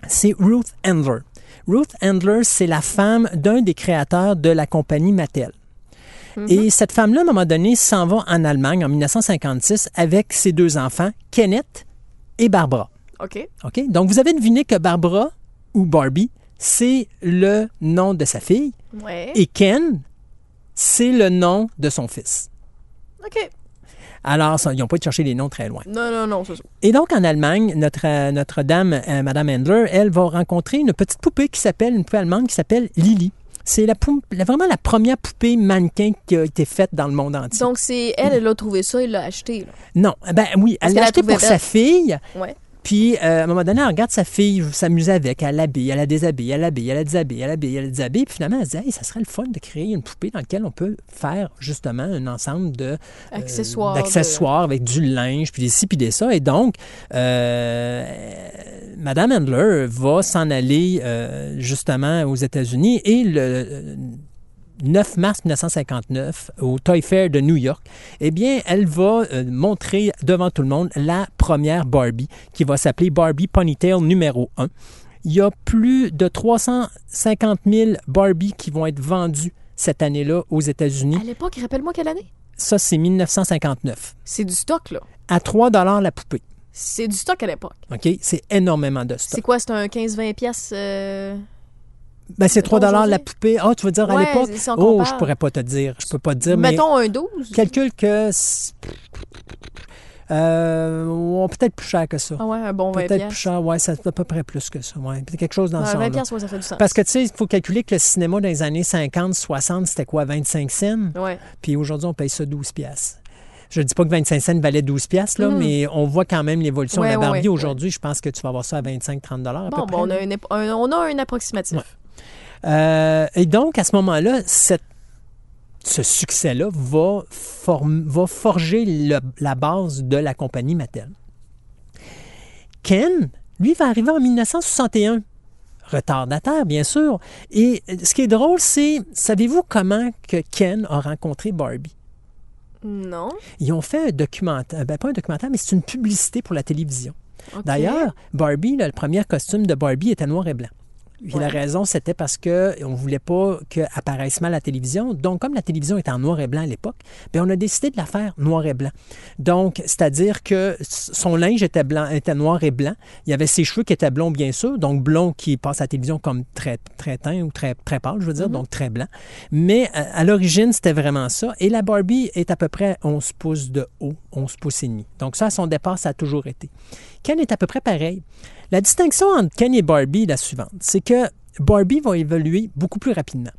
c'est Ruth Handler. Ruth Handler, c'est la femme d'un des créateurs de la compagnie Mattel. Et cette femme-là, à un moment donné, s'en va en Allemagne en 1956 avec ses deux enfants, Kenneth et Barbara. OK. OK? Donc, vous avez deviné que Barbara, ou Barbie, c'est le nom de sa fille, Ouais. et Ken, c'est le nom de son fils. OK. Alors, ça, ils n'ont pas été chercher les noms très loin. Non, non, non, c'est ça. Et donc, en Allemagne, notre, euh, notre dame, euh, Madame Handler, elle va rencontrer une petite poupée qui s'appelle, une poupée allemande qui s'appelle Lily. C'est la, vraiment la première poupée mannequin qui a été faite dans le monde entier. Donc, c'est elle, elle a trouvé ça, elle l'a acheté. Là. non, ben oui, elle l'a acheté pour sa fille. Ouais. Puis, euh, à un moment donné, elle regarde sa fille s'amuser avec, elle l'habille, elle la déshabille, elle l'habille, elle la déshabille, elle l'habille, elle la déshabille. Puis finalement, elle se dit, hey, ça serait le fun de créer une poupée dans laquelle on peut faire justement un ensemble de, euh, Accessoires. d'accessoires avec du linge, puis des ci, puis des ça. Et donc, euh, Madame Handler va s'en aller euh, justement aux États-Unis et le 9 mars 1959 au Toy Fair de New York, eh bien, elle va euh, montrer devant tout le monde la première Barbie qui va s'appeler Barbie Ponytail numéro 1. Il y a plus de 350 000 Barbie qui vont être vendues cette année-là aux États-Unis. À l'époque, rappelle-moi quelle année? Ça, c'est 1959. C'est du stock, là. À 3 la poupée. C'est du stock à l'époque. OK? C'est énormément de C'est stock. quoi? C'est un 15-20 pièces? euh, Ben, c'est 3 la aujourd'hui? poupée. Ah, tu veux dire à l'époque? si Oh, je pourrais pas te dire. Je peux pas te dire, mais Mettons un 12. calcule que... Euh, peut-être plus cher que ça. Ah ouais, un bon 20 Peut-être plus cher, ouais, c'est à peu près plus que ça. Ouais. Quelque chose dans ce 20 genre pièces, ouais, ça fait du sens. Parce que tu sais, il faut calculer que le cinéma dans les années 50, 60, c'était quoi, 25 cents? Ouais. Puis aujourd'hui, on paye ça 12 piastres. Je ne dis pas que 25 cents valait 12 piastres, là, Mhm. mais on voit quand même l'évolution de la Barbie. Aujourd'hui, je pense que tu vas avoir ça à 25-30 dollars à Bon, peu bon, on, près. a un, un- on a un approximatif. Euh, et donc, à ce moment-là, cette- ce succès-là va, forger le- la base de la compagnie Mattel. Ken, lui, va arriver en 1961. Retardataire, bien sûr. Et euh, ce qui est drôle, c'est, savez-vous comment que Ken a rencontré Barbie? Non. Ils ont fait un documentaire, ben pas un documentaire, mais c'est une publicité pour la télévision. D'ailleurs, Barbie, là, le premier costume de Barbie était noir et blanc. Puis Ouais. la raison, c'était parce qu'on ne voulait pas qu'elle apparaisse mal à la télévision. Donc, comme la télévision était en noir et blanc à l'époque, bien, on a décidé de la faire noir et blanc. Donc, c'est-à-dire que son linge était, blanc, était noir et blanc. Il y avait ses cheveux qui étaient blonds, bien sûr. Donc, blond qui passe à la télévision comme très, très teint ou très, très pâle, je veux dire, donc très blanc. Mais euh, à l'origine, c'était vraiment ça. Et la Barbie est à peu près 11 pouces de haut, 11 pouces et demi. Donc, ça, à son départ, ça a toujours été. Ken est à peu près pareil. La distinction entre Ken et Barbie est la suivante. C'est que Barbie va évoluer beaucoup plus rapidement.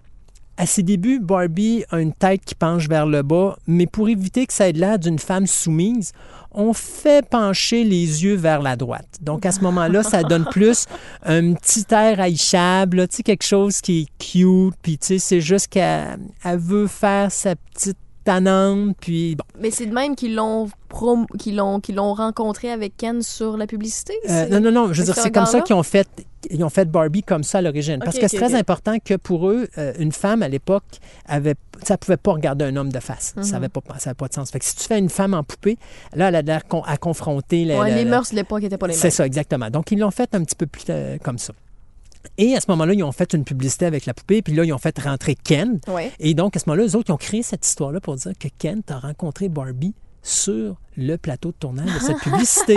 à ses débuts, Barbie a une tête qui penche vers le bas, mais pour éviter que ça ait l'air d'une femme soumise, on fait pencher les yeux vers la droite. Donc, à ce moment-là, ça donne plus un petit air haïchable, tu sais, quelque chose qui est cute, puis tu sais, c'est juste qu'elle elle veut faire sa petite tannante, puis bon. Mais c'est de même qu'ils l'ont prom- qu'ils l'ont qu'ils l'ont rencontré avec Ken sur la publicité. Euh, non, non, non, je veux dire, ce c'est comme ça qu'ils ont fait, ils ont fait Barbie comme ça à l'origine. Parce que c'est très important que pour eux, euh, une femme à l'époque avait, ça pouvait pas regarder un homme de face. Mhm. Ça avait pas, ça avait pas de sens. Fait que si tu fais une femme en poupée, là, elle a l'air con- à confronter la- Ouais, la- les la- mœurs de l'époque n'étaient pas les mêmes. c'est ça, exactement. Donc, ils l'ont fait un petit peu plus euh, comme ça. Et à ce moment-là, ils ont fait une publicité avec la poupée, puis là, ils ont fait rentrer Ken. Ouais. Et donc, à ce moment-là, eux autres, ils ont créé cette histoire-là pour dire que Ken a rencontré Barbie sur le plateau de tournage de cette publicité.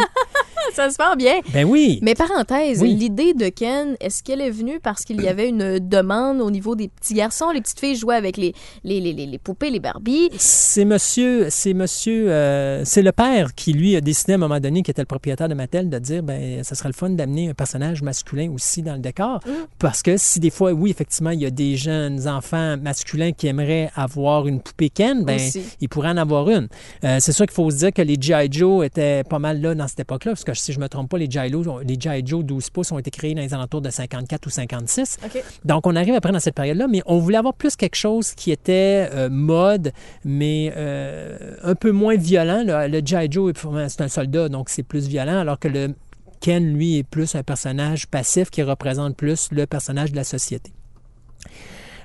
Ça se fait bien. ben oui! Mais parenthèse, Oui. l'idée de Ken, est-ce qu'elle est venue parce qu'il y avait une demande au niveau des petits garçons? Les petites filles jouaient avec les, les, les, les, les poupées, les Barbies. C'est monsieur, c'est monsieur, euh, c'est le père qui lui a décidé à un moment donné, qui était le propriétaire de Mattel, de dire ben ça serait le fun d'amener un personnage masculin aussi dans le décor, Mm. parce que si des fois, oui effectivement, il y a des jeunes enfants masculins qui aimeraient avoir une poupée Ken, ben Aussi. ils pourraient en avoir une. Euh, c'est sûr qu'il faut se dire que les GI Joe étaient pas mal là dans cette époque-là, parce que si je me trompe pas, les GI Joe, les GI Joe 12 pouces ont été créés dans les alentours de 54 ou 56. OK. Donc, on arrive après dans cette période-là, mais on voulait avoir plus quelque chose qui était euh, mode, mais euh, un peu moins violent. Le G.I. Joe, c'est un soldat, donc c'est plus violent, alors que le Ken, lui, est plus un personnage passif qui représente plus le personnage de la société.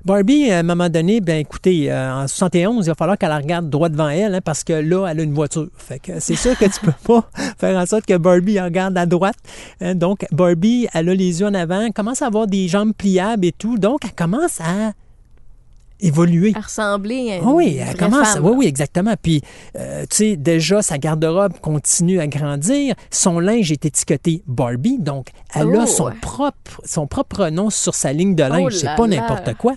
Barbie, à un moment donné, ben écoutez, euh, en 71, il va falloir qu'elle regarde droit devant elle, hein, parce que là, elle a une voiture. Fait que c'est sûr que tu peux pas faire en sorte que Barbie regarde à droite. Hein. donc, Barbie, elle a les yeux en avant, commence à avoir des jambes pliables et tout. Donc, elle commence à évoluer. À ressembler à une Ah oui, vraie elle commence. femme. Oui, oui, exactement. Puis, euh, tu sais, déjà, sa garde-robe continue à grandir. Son linge est étiqueté Barbie, donc elle Oh. a son propre, son propre nom sur sa ligne de linge. Oh C'est pas n'importe quoi.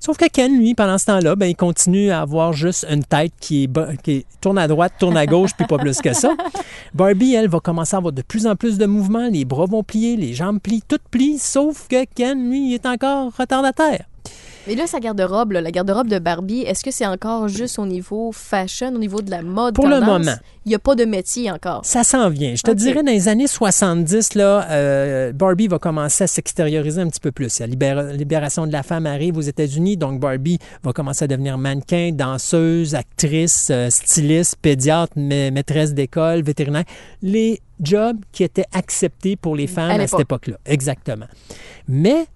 Sauf que Ken, lui, pendant ce temps-là, ben, il continue à avoir juste une tête qui, est, qui est- tourne à droite, tourne à gauche, puis pas plus que ça. Barbie, elle, va commencer à avoir de plus en plus de mouvements. Les bras vont plier, les jambes plient, tout plie, sauf que Ken, lui, il est encore retardataire. Mais là, sa garde-robe, la garde-robe de Barbie, est-ce que c'est encore juste au niveau fashion, au niveau de la mode? Pour le moment. Il n'y a pas de métier encore. Ça s'en vient. Je te dirais, dans les années 70, là, euh, Barbie va commencer à s'extérioriser un petit peu plus. La libéra- libération de la femme arrive aux États-Unis, donc Barbie va commencer à devenir mannequin, danseuse, actrice, euh, styliste, pédiatre, ma- maîtresse d'école, vétérinaire. Les jobs qui étaient acceptés pour les femmes À à, cette époque-là. Exactement. Mais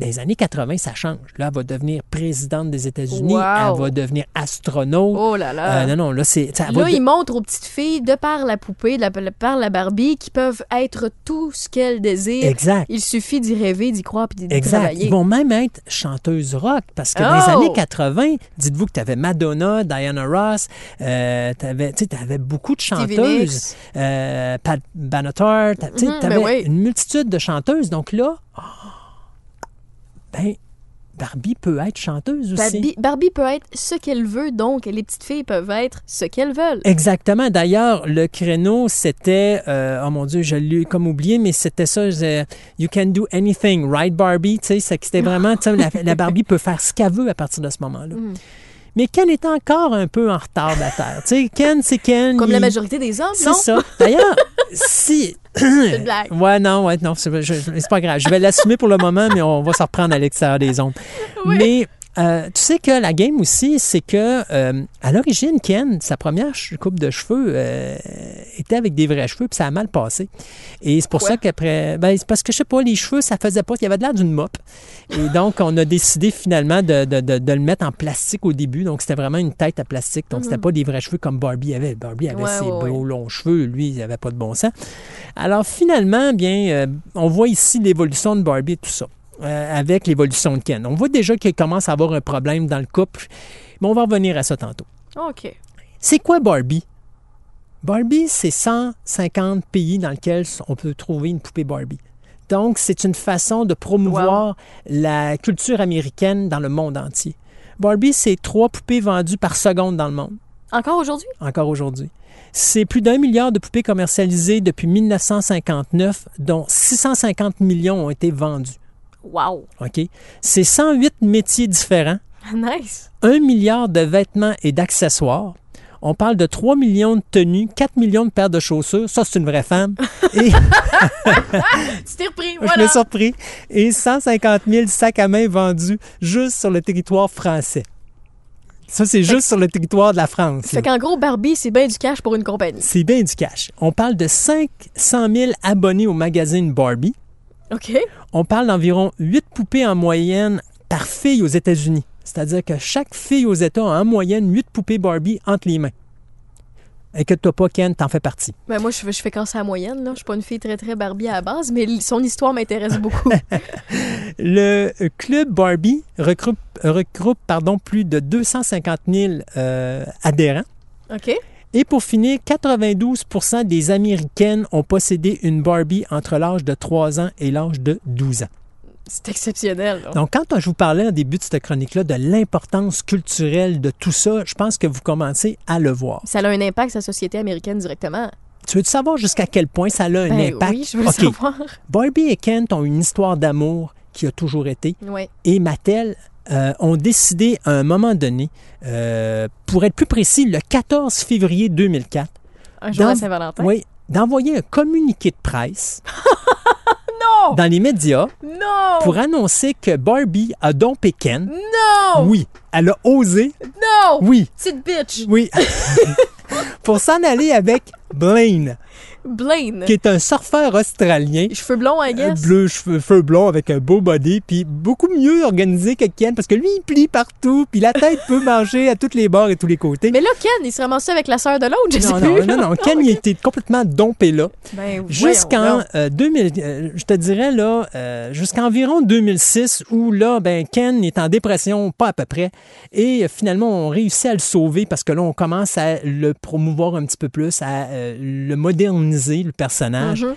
dans les années 80, ça change. Là, elle va devenir présidente des États-Unis. Wow. Elle va devenir astronaute. Oh là là. Euh, non, non, là, c'est... Là, de- il montre aux petites filles, de par la poupée, de la- par la Barbie, qui peuvent être tout ce qu'elles désirent. Exact. Il suffit d'y rêver, d'y croire, puis d'y Exact. travailler. Ils vont même être chanteuses rock parce que dans les Oh! années 80, dites-vous que tu avais Madonna, Diana Ross, euh, tu avais, beaucoup de chanteuses, euh, Pat Benatar, tu Mhm, avais oui. une multitude de chanteuses. Donc là, oh, ben, Barbie peut être chanteuse aussi. Barbie, Barbie peut être ce qu'elle veut, donc les petites filles peuvent être ce qu'elles veulent. Exactement. D'ailleurs, le créneau, c'était, euh, oh mon Dieu, je l'ai comme oublié, mais c'était ça, You can do anything, right Barbie? Tu sais, c'était vraiment, la Barbie peut faire ce qu'elle veut à partir de ce moment-là. Mm. Mais Ken est encore un peu en retard de la Terre. Tu sais, Ken, c'est Ken. Comme il- la majorité des hommes, C'est non? ça. D'ailleurs, si. C'est une blague. Ouais, non, ouais, non, c'est c'est pas grave. Je vais l'assumer pour le moment, mais on va s'en reprendre à l'extérieur des ondes. Mais euh, tu sais que la game aussi, c'est que euh, à l'origine, Ken, sa première coupe de cheveux euh, était avec des vrais cheveux, puis ça a mal passé. Et c'est pour ça qu'après, ben, c'est parce que je sais pas, les cheveux, ça faisait pas, il y avait de l'air d'une mop. Et donc, on a décidé finalement de, de- de- de le mettre en plastique au début. Donc, c'était vraiment une tête à plastique. Donc, c'était pas des vrais cheveux comme Barbie avait. Barbie avait Mhm. Ouais, ses ouais, beaux longs cheveux. Lui, il avait pas de bon sens. Alors, finalement, bien, on voit ici l'évolution de Barbie et tout ça. Euh, avec l'évolution de Ken. On voit déjà qu'il commence à avoir un problème dans le couple. Mais on va revenir à ça tantôt. OK. C'est quoi Barbie? Barbie, c'est 150 pays dans lesquels on peut trouver une poupée Barbie. Donc, c'est une façon de promouvoir la culture américaine dans le monde entier. Barbie, c'est trois poupées vendues par seconde dans le monde, Encore aujourd'hui? encore aujourd'hui. C'est plus d'un milliard de poupées commercialisées depuis 1959, dont 650 millions ont été vendus. Wow. OK? C'est 108 métiers différents Nice. 1 milliard de vêtements et d'accessoires. On parle de 3 millions de tenues, 4 millions de paires de chaussures. Ça, c'est une vraie femme. Et Tu t'es repris, je voilà. me surpris. Et 150 000 sacs à main vendus juste sur le territoire français. Ça, c'est juste sur le territoire de la France. Fait qu'en gros, Barbie, c'est bien du cash pour une compagnie. C'est bien du cash. On parle de 500 000 abonnés au magazine Barbie. OK? On parle d'environ 8 poupées en moyenne par fille aux États-Unis. C'est-à-dire que chaque fille aux États a en moyenne 8 poupées Barbie entre les mains. Inquiète-toi pas, Ken, t'en fais partie. Ben moi, je, fais- je fais quand c'est la moyenne. Là. Je suis pas une fille très, très Barbie à la base, mais son histoire m'intéresse beaucoup. Le euh, club Barbie regroupe, regroupe pardon, plus de 250 000 euh, adhérents. OK? Et pour finir, 92% des Américaines ont possédé une Barbie entre l'âge de 3 ans et l'âge de 12 ans. C'est exceptionnel. là. Donc, quand je vous parlais au début de cette chronique-là de l'importance culturelle de tout ça, je pense que vous commencez à le voir. Ça a un impact sur la société américaine directement. Tu veux savoir jusqu'à quel point ça a un Ben impact? oui, je veux savoir. Barbie et Kent ont une histoire d'amour qui a toujours été. Ouais. Et Mattel euh, ont décidé à un moment donné, euh, pour être plus précis, le 14 février 2004, Un jour à Saint-Valentin? oui, d'envoyer un communiqué de presse Non! dans les médias Non! pour annoncer que Barbie a dompé Ken. Non! Oui, elle a osé. Non! Oui, Petite bitch! oui. pour s'en aller avec Blaine, Blaine! qui est un surfeur australien. Cheveux blonds, I guess. Bleu, cheveux, feux blonds avec un beau body, puis beaucoup mieux organisé que Ken, parce que lui, il plie partout, puis la tête peut manger à tous les bords et tous les côtés. Mais là, Ken, il se ramassait avec la sœur de l'autre, je sais non, plus. non, non, non, Ken, il était complètement dompé là. Ben, Jusqu'en voyons euh, 2000, euh, je te dirais là, euh, jusqu'environ 2006, où là, ben, Ken est en dépression, pas à peu près, et euh, finalement, on réussit à le sauver parce que là, on commence à le promouvoir un petit peu plus, à euh, le moderniser, le personnage. Mhm.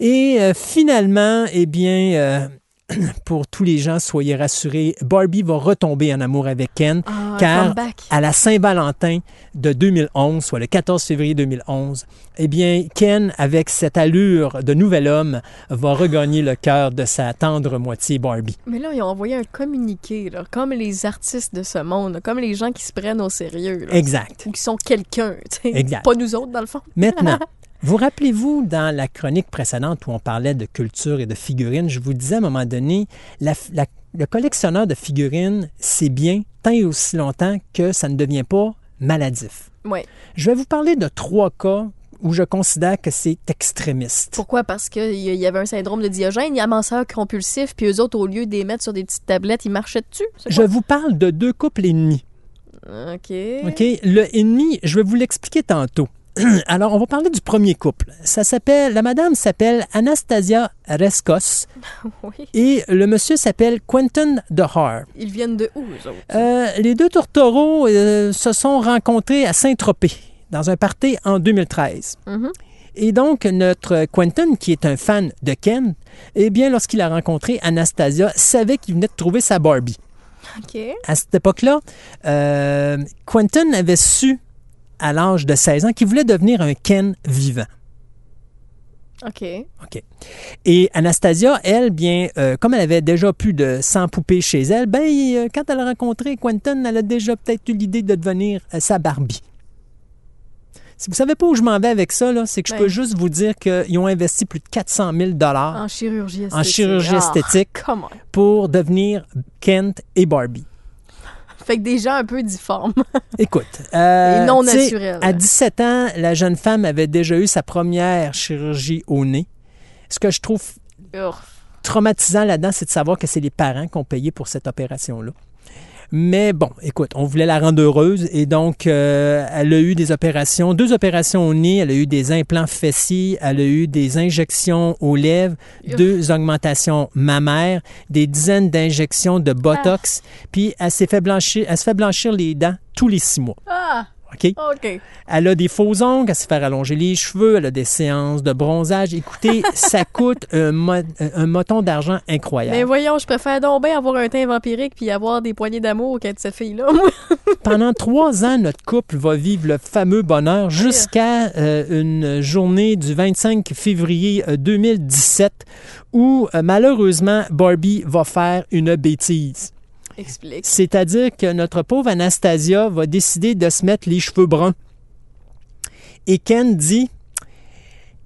Et euh, finalement, eh bien, euh, pour tous les gens, soyez rassurés, Barbie va retomber en amour avec Ken, Ah, car à la Saint-Valentin de 2011, soit le 14 février 2011, eh bien, Ken, avec cette allure de nouvel homme, va regagner le cœur de sa tendre moitié Barbie. Mais là, ils ont envoyé un communiqué, là, comme les artistes de ce monde, comme les gens qui se prennent au sérieux. là, Exact. Ou qui sont quelqu'un. Pas nous autres, dans le fond. Maintenant, vous rappelez-vous, dans la chronique précédente où on parlait de culture et de figurines, je vous disais à un moment donné, la- la- le collectionneur de figurines, c'est bien tant et aussi longtemps que ça ne devient pas maladif. Ouais. Je vais vous parler de trois cas où je considère que c'est extrémiste. Pourquoi? Parce qu'il y avait un syndrome de Diogène, il y a un amasseur compulsif, puis eux autres, au lieu de les mettre sur des petites tablettes, ils marchaient dessus. Je vous parle de deux couples ennemis. OK. OK? Le ennemi, je vais vous l'expliquer tantôt. Alors, on va parler du premier couple. Ça s'appelle, la madame s'appelle Anastasia Reskos Oui. et le monsieur s'appelle Quentin DeHar. Ils viennent de où, eux autres? Euh, les deux tourtereaux euh, se sont rencontrés à Saint-Tropez dans un party en 2013. Mhm. Et donc, notre Quentin, qui est un fan de Ken, eh bien, lorsqu'il a rencontré Anastasia, savait qu'il venait de trouver sa Barbie. OK. À cette époque-là, euh, Quentin avait su, à l'âge de 16 ans, qu'il voulait devenir un Ken vivant. OK. OK. Et Anastasia, elle, bien, euh, comme elle avait déjà plus de 100 poupées chez elle, ben, euh, quand elle a rencontré Quentin, elle a déjà peut-être eu l'idée de devenir euh, sa Barbie. Si vous savez pas où je m'en vais avec ça, c'est que je Ben. peux juste vous dire qu'ils ont investi plus de 400 000 dollars En chirurgie esthétique. en chirurgie Ah, esthétique pour devenir Kent et Barbie. Fait que des gens un peu difformes. Écoute, euh, Et non tu sais, naturel. À 17 ans, la jeune femme avait déjà eu sa première chirurgie au nez. Ce que je trouve traumatisant là-dedans, c'est de savoir que c'est les parents qui ont payé pour cette opération-là. Mais bon, écoute, on voulait la rendre heureuse et donc euh, elle a eu des opérations, deux opérations au nez, elle a eu des implants fessiers, elle a eu des injections aux lèvres, Ouf. deux augmentations mammaires, des dizaines d'injections de Botox, puis elle s'est fait blanchir, elle se fait blanchir les dents tous les six mois. Ah, OK? OK. Elle a des faux ongles, elle se fait rallonger les cheveux, elle a des séances de bronzage. Écoutez, ça coûte un, mo- un moton d'argent incroyable. Mais voyons, je préfère donc bien avoir un teint vampirique puis avoir des poignées d'amour qu'être cette fille-là. Pendant trois ans, notre couple va vivre le fameux bonheur jusqu'à euh, une journée du 25 février euh, 2017 où, euh, malheureusement, Barbie va faire une bêtise. Explique. C'est-à-dire que notre pauvre Anastasia va décider de se mettre les cheveux bruns. Et Ken dit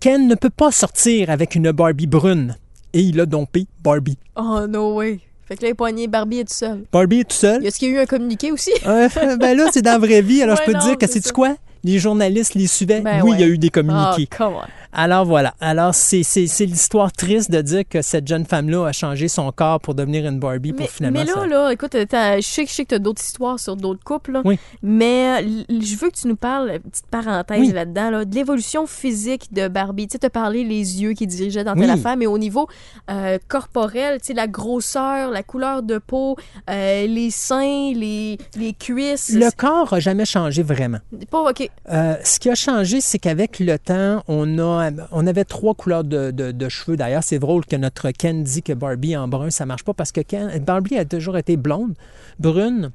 Ken ne peut pas sortir avec une Barbie brune. Et il a dompé Barbie. Oh, no way. Fait que là, les poignets, Barbie est tout seul. Barbie est tout seul. Est-ce qu'il y a eu un communiqué aussi? Euh, ben là, c'est dans la vraie vie. Alors, Ouais, je peux te dire que c'est c'est ça. quoi? Les journalistes les suivaient. Ben oui, il y a eu des communiqués. on. Alors voilà. Alors c'est l'histoire triste de dire que cette jeune femme-là a changé son corps pour devenir une Barbie pour Mais, finalement mais là, ça- là, écoute, je sais, que- je sais que tu as d'autres histoires sur d'autres couples, là, Oui. mais euh, je veux que tu nous parles, euh, petite parenthèse Oui. là-dedans, là, de l'évolution physique de Barbie. Tu sais, as parlé les yeux qui dirigeaient dans Oui. telle affaire, mais au niveau euh, corporel, tu sais, la grosseur, la couleur de peau, euh, les seins, les, les cuisses. Le corps a jamais changé vraiment. pas, OK. Euh, ce qui a changé, c'est qu'avec le temps, on, a, on avait trois couleurs de, de- de cheveux. D'ailleurs, c'est drôle que notre Ken dit que Barbie en brun, ça marche pas parce que Ken, Barbie a toujours été blonde, brune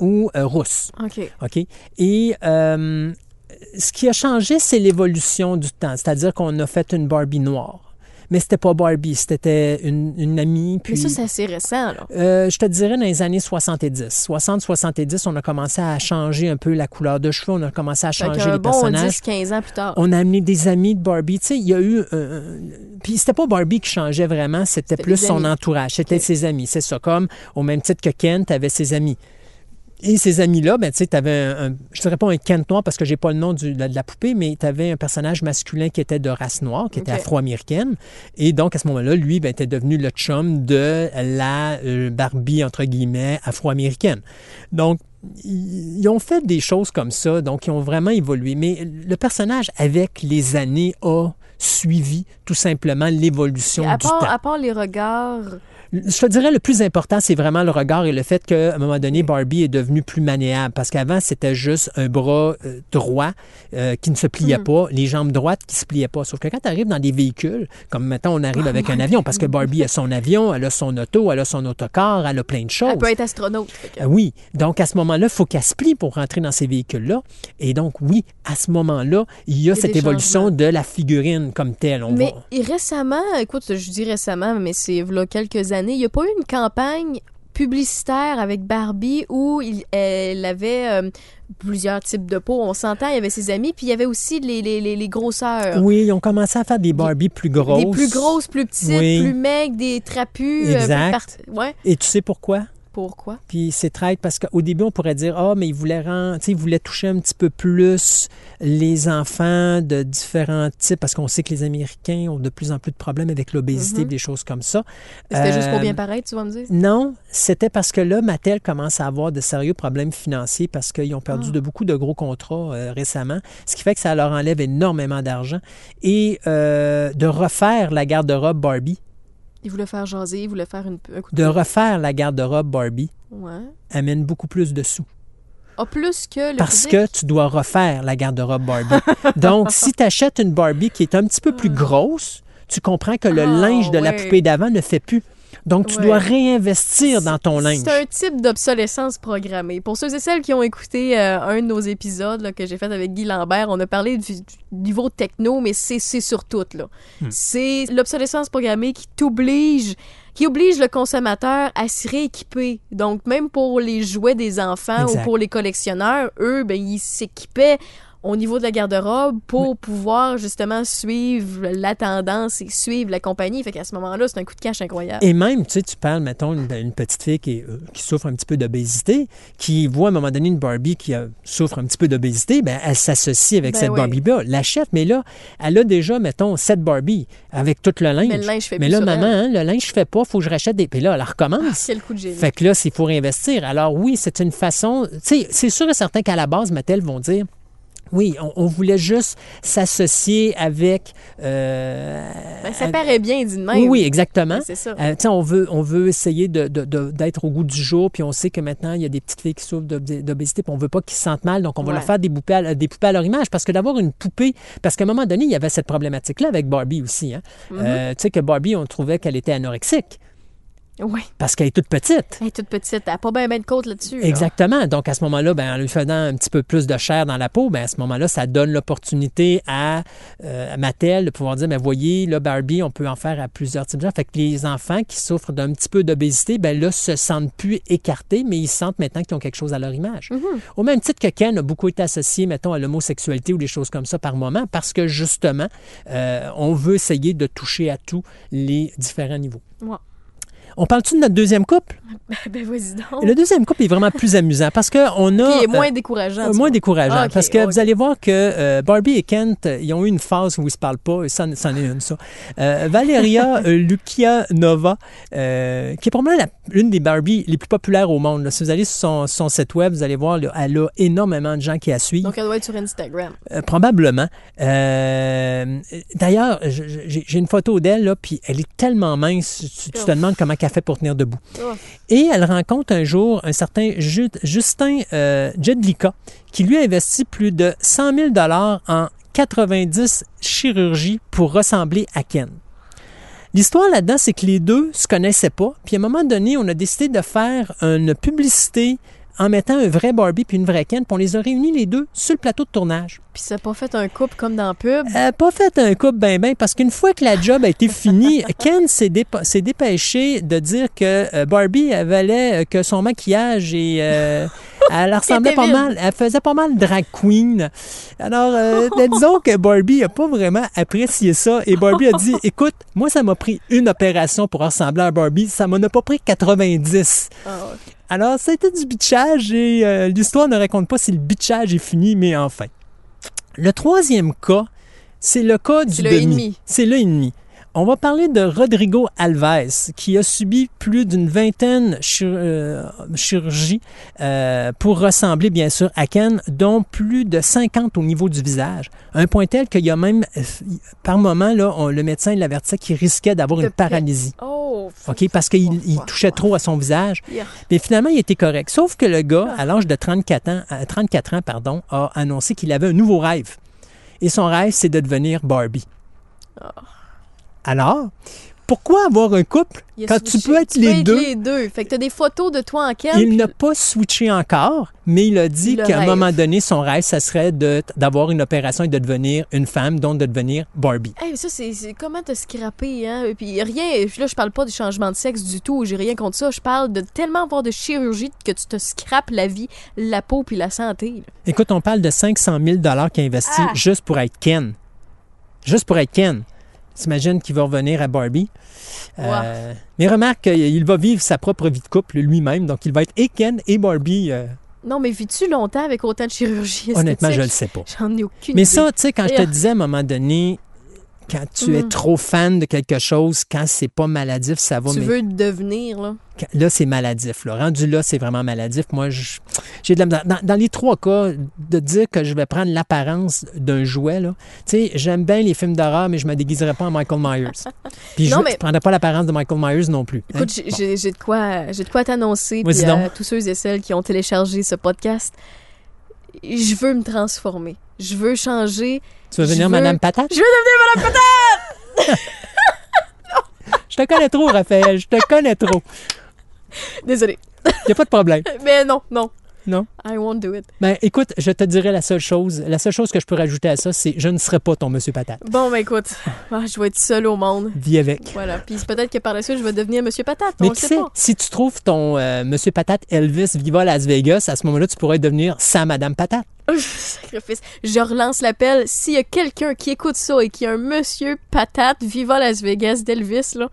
ou euh, rousse. OK. OK? Et euh, ce qui a changé, c'est l'évolution du temps. C'est-à-dire qu'on a fait une Barbie noire. Mais c'était pas Barbie, c'était une, une amie. Puis, Mais ça, c'est assez récent, là. euh, je te dirais dans les années 70. 60-70, on a commencé à changer un peu la couleur de cheveux, on a commencé à Fait changer qu'un les bon personnages. 10-15 ans plus tard. On a amené des amis de Barbie. Tu sais, il y a eu. euh, puis c'était pas Barbie qui changeait vraiment, c'était plus son entourage. C'était ses amis. C'est ça. Comme au même titre que Ken, t'avais ses amis. Et ces amis-là, ben, tu sais, t'avais un, un- je dirais pas un Kent noir parce que j'ai pas le nom du- de, la, de la poupée, mais t'avais un personnage masculin qui était de race noire, qui était afro-américaine. Et donc, à ce moment-là, lui, ben, était devenu le chum de la euh, Barbie, entre guillemets, afro-américaine. Donc, ils ont fait des choses comme ça, donc ils ont vraiment évolué. Mais le personnage, avec les années, a suivi tout simplement l'évolution du part, temps. à part les regards, Je te dirais le plus important, c'est vraiment le regard et le fait qu'à un moment donné, Barbie est devenue plus maniable. Parce qu'avant, c'était juste un bras euh, droit euh, qui ne se pliait pas, les jambes droites qui se pliaient pas. Sauf que quand tu arrives dans des véhicules, comme maintenant on arrive avec un avion, parce que Barbie a son avion, elle a son auto, elle a son autocar, elle a plein de choses. elle peut être astronaute. que- Ah Oui, donc à ce moment-là, il faut qu'elle se plie pour rentrer dans ces véhicules-là. Et donc, oui, à ce moment-là, il y a Il y a cette évolution de la figurine comme telle. On Mais et récemment, écoute, je dis récemment, mais c'est là quelques années, il n'y a pas eu une campagne publicitaire avec Barbie où il- elle avait euh, plusieurs types de peau. On s'entend, il y avait ses amis, puis il y avait aussi les, les, les, les grosseurs. Oui, ils ont commencé à faire des Barbie plus grosses. Des plus grosses, plus petites, Oui. plus maigres, des trapus. euh, Exact. par- Ouais. Et tu sais pourquoi? Pourquoi? Puis c'est traite parce qu'au début, on pourrait dire Ah, mais ils voulaient, rendre, ils voulaient toucher un petit peu plus les enfants de différents types, parce qu'on sait que les Américains ont de plus en plus de problèmes avec l'obésité, Mhm. des choses comme ça. C'était juste pour Euh, bien paraître, tu vas me dire? Non, c'était parce que là, Mattel commence à avoir de sérieux problèmes financiers parce qu'ils ont perdu Ah. de beaucoup de gros contrats euh, récemment, ce qui fait que ça leur enlève énormément d'argent. Et euh, de refaire la garde-robe Barbie, Il voulait faire jaser, il voulait faire une, un coup de... de refaire la garde-robe Barbie Ouais. amène beaucoup plus de sous. Ah, plus que le Parce physique? que tu dois refaire la garde-robe Barbie. Donc, si tu achètes une Barbie qui est un petit peu plus grosse, tu comprends que le Ah, linge de la poupée d'avant ne fait plus. Donc, tu Ouais. dois réinvestir dans ton linge. C'est un type d'obsolescence programmée. Pour ceux et celles qui ont écouté euh, un de nos épisodes là, que j'ai fait avec Guy Lambert, on a parlé du, du niveau techno, mais c'est c'est sur tout. là. Hmm. C'est l'obsolescence programmée qui t'oblige qui oblige le consommateur à s'y rééquiper. Donc, même pour les jouets des enfants Exact. ou pour les collectionneurs, eux, ben, ils s'équipaient au niveau de la garde-robe pour pouvoir justement suivre la tendance et suivre la compagnie. Fait qu'à ce moment-là, c'est un coup de cash incroyable. Et même, tu sais, tu parles, mettons, une, une petite fille qui, euh, qui souffre un petit peu d'obésité, qui voit à un moment donné une Barbie qui euh, souffre un petit peu d'obésité, ben, elle s'associe avec Ben cette oui. Barbie-là, l'achète, mais là, elle a déjà, mettons, cette Barbie avec tout le linge. Mais le linge fait Mais là, maman, hein, le linge, je fais pas, faut que je rachète des. Puis là, elle recommence. Quel coup de génie. Fait que là, c'est pour investir. Alors oui, c'est une façon. Tu sais, c'est sûr et certain qu'à la base, Mattel vont dire. Oui, on, on voulait juste s'associer avec. euh, Ben, ça paraît bien, dit de même. oui, oui, exactement. C'est ça. Euh, on veut, on veut essayer de- de- de- d'être au goût du jour, puis on sait que maintenant, il y a des petites filles qui souffrent d'ob- d'obésité, puis on veut pas qu'ils se sentent mal, donc on va Ouais. leur faire des poupées, à, des poupées à leur image. Parce que d'avoir une poupée, parce qu'à un moment donné, il y avait cette problématique-là avec Barbie aussi. hein. Mm-hmm. Euh, tu sais, que Barbie, on trouvait qu'elle était anorexique. Oui. parce qu'elle est toute petite. Elle est toute petite. Elle n'a pas bien ben de côte là-dessus. là. Exactement. Donc, à ce moment-là, ben, en lui faisant un petit peu plus de chair dans la peau, ben, à ce moment-là, ça donne l'opportunité à, euh, à Mattel de pouvoir dire, ben, voyez, là, Barbie, on peut en faire à plusieurs types de gens. Fait que les enfants qui souffrent d'un petit peu d'obésité, ben là, se sentent plus écartés, mais ils sentent maintenant qu'ils ont quelque chose à leur image. Au même titre que Ken a beaucoup été associé, mettons, à l'homosexualité ou des choses comme ça par moment, parce que justement, euh, on veut essayer de toucher à tous les différents niveaux. Ouais. On parle-tu de notre deuxième couple? ben, vas-y donc. Le deuxième couple est vraiment plus amusant parce qu'on a. Qui est moins euh, décourageant. euh, moins décourageant. Ah, parce que vous allez voir que euh, Barbie et Kent, ils ont eu une phase où ils se parlent pas. et Ça, c'en est une, ça. Euh, Valeria Lukia Nova, euh, qui est probablement l'une des Barbie les plus populaires au monde. là. Si vous allez sur son, son site web, vous allez voir, là, elle a énormément de gens qui la suivent. Donc, elle doit être sur Instagram. Euh, probablement. Euh, D'ailleurs, j'ai une photo d'elle, là, puis elle est tellement mince, tu, tu te demandes comment elle fait pour tenir debout. Ouf. Et elle rencontre un jour un certain Ju- Justin euh, Jedlicka, qui lui a investi plus de 100 000 en 90 chirurgies pour ressembler à Ken. L'histoire là-dedans, c'est que les deux se connaissaient pas. Puis à un moment donné, on a décidé de faire une publicité en mettant un vrai Barbie puis une vraie Ken, puis on les a réunis les deux sur le plateau de tournage. Puis, ça n'a pas fait un couple comme dans pub? A pas fait un couple ben ben parce qu'une fois que la job a été finie, Ken s'est dépa- dépêché de dire que euh, Barbie elle valait euh, que son maquillage et euh, elle ressemblait pas mal, elle faisait pas mal drag queen. Alors euh, disons que Barbie a pas vraiment apprécié ça et Barbie a dit écoute, moi ça m'a pris une opération pour ressembler à Barbie, ça m'en a pas pris 90. Ah, ouais. Alors, ça a été du bitchage et euh, l'histoire ne raconte pas si le bitchage est fini, mais enfin. Le troisième cas, c'est le cas du C'est le demi. ennemi. C'est le ennemi. On va parler de Rodrigo Alves, qui a subi plus d'une vingtaine chir- euh, chirurgies euh, pour ressembler, bien sûr, à Ken, dont plus de 50 au niveau du visage. Un point tel qu'il y a même, euh, par moment, là, on- le médecin l'avertissait qu'il risquait d'avoir De une paralysie. Oh! OK? Parce qu'il il touchait trop à son visage. Mais finalement, il était correct. Sauf que le gars, à l'âge de 34 ans, à 34 ans pardon, a annoncé qu'il avait un nouveau rêve. Et son rêve, c'est de devenir Barbie. Alors, pourquoi avoir un couple quand tu peux être Tu les deux? les deux. Fait que t'as des photos de toi en Ken. Il puis- n'a pas switché encore, mais il a dit qu'à un moment donné, son rêve, ça serait de- d'avoir une opération et de devenir une femme, donc de devenir Barbie. Hey, ça, c'est comment te scraper, hein? Puis rien, puis là, je parle pas du changement de sexe du tout, j'ai rien contre ça. Je parle de tellement avoir de chirurgie que tu te scrapes la vie, la peau puis la santé. là. Écoute, on parle de 500 000 qu'il a investi Ah! juste pour être Ken. Juste pour être Ken. T'imagines qu'il va revenir à Barbie? Euh, mais remarque qu'il va vivre sa propre vie de couple lui-même. Donc, il va être et Ken et Barbie. euh, Non, mais vis-tu longtemps avec autant de chirurgie honnêtement, je le sais pas. J'en ai aucune Mais idée. ça, tu sais, quand je te disais à un moment donné, quand tu es Mhm. trop fan de quelque chose, quand c'est pas maladif, ça va. tu mais veux devenir, là. là, c'est maladif. Là. Rendu là, c'est vraiment maladif. Moi, je- j'ai de la. Dans, dans les trois cas, de dire que je vais prendre l'apparence d'un jouet, là, tu sais, j'aime bien les films d'horreur, mais je me déguiserai pas en Michael Myers. Puis je Non, ne mais- prendrai pas l'apparence de Michael Myers non plus. hein. Écoute, j'ai- de quoi, j'ai de quoi t'annoncer, à tous ceux et celles qui ont téléchargé ce podcast. Je veux me transformer. Je veux changer. tu veux je venir veux- Madame Patate? Je veux devenir Madame Patate! Je te connais trop, Raphaël. Je te connais trop. Désolée. Il n'y a pas de problème. Mais non, non. Non? I won't do it. Ben, écoute, je te dirais la seule chose. La seule chose que je peux rajouter à ça, c'est je ne serai pas ton Monsieur Patate. Bon, ben écoute, ah, je vais être seule au monde. Vis avec. Voilà. Puis peut-être que par la suite, je vais devenir Monsieur Patate. Mais on le qui sait sait, pas. si tu trouves ton euh, Monsieur Patate Elvis Viva Las Vegas, à ce moment-là, tu pourrais devenir sa Madame Patate. Sacrifice. Je relance l'appel. S'il y a quelqu'un qui écoute ça et qui a un Monsieur Patate Viva Las Vegas d'Elvis, là,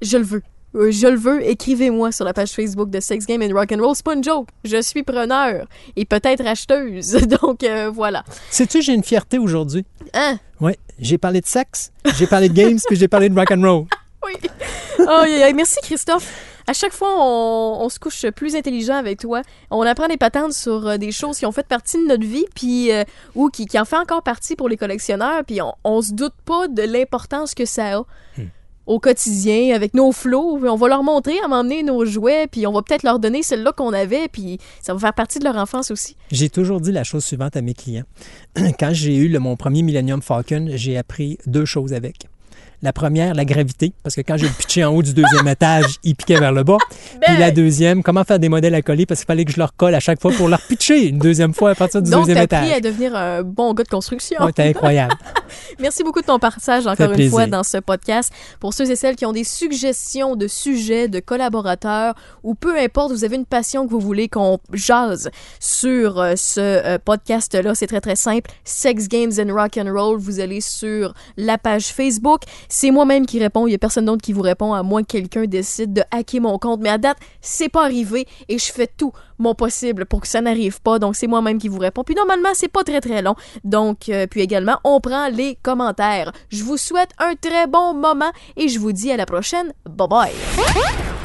je le veux. Euh, Je le veux, écrivez-moi sur la page Facebook de Sex Game and Rock and Roll. C'est pas une joke. Je suis preneur et peut-être acheteuse. Donc euh, voilà. Sais-tu, j'ai une fierté aujourd'hui? Hein? Oui, j'ai parlé de sexe, j'ai parlé de games, puis j'ai parlé de rock and roll. Oui. Oh, merci Christophe. À chaque fois, on, on se couche plus intelligent avec toi. On apprend des patentes sur euh, des choses qui ont fait partie de notre vie, puis euh, ou qui, qui en fait encore partie pour les collectionneurs, puis on, on se doute pas de l'importance que ça a. Au quotidien, avec nos flots, on va leur montrer à m'emmener nos jouets, puis on va peut-être leur donner celle-là qu'on avait, puis ça va faire partie de leur enfance aussi. J'ai toujours dit la chose suivante à mes clients. Quand j'ai eu le- mon premier Millennium Falcon, j'ai appris deux choses avec. La première, la gravité, parce que quand je le pitchais en haut du deuxième étage, il piquait vers le bas. Puis Ben! la deuxième, comment faire des modèles à coller, parce qu'il fallait que je leur colle à chaque fois pour leur pitcher une deuxième fois à partir du Donc, deuxième étage. à devenir un bon gars de construction. Ouais, C'était incroyable. Merci beaucoup de ton partage encore une fois dans ce podcast. Pour ceux et celles qui ont des suggestions de sujets, de collaborateurs ou peu importe, vous avez une passion que vous voulez qu'on jase sur euh, ce euh, podcast-là, c'est très très simple. Sex Games and Rock and Roll. Vous allez sur la page Facebook. C'est moi-même qui réponds. Il y a personne d'autre qui vous répond à moins que quelqu'un décide de hacker mon compte. Mais à date, c'est pas arrivé et je fais tout mon possible pour que ça n'arrive pas. Donc c'est moi-même qui vous réponds. Puis normalement, c'est pas très très long. Donc euh, puis également, on prend les commentaires. Je vous souhaite un très bon moment et je vous dis à la prochaine. Bye bye.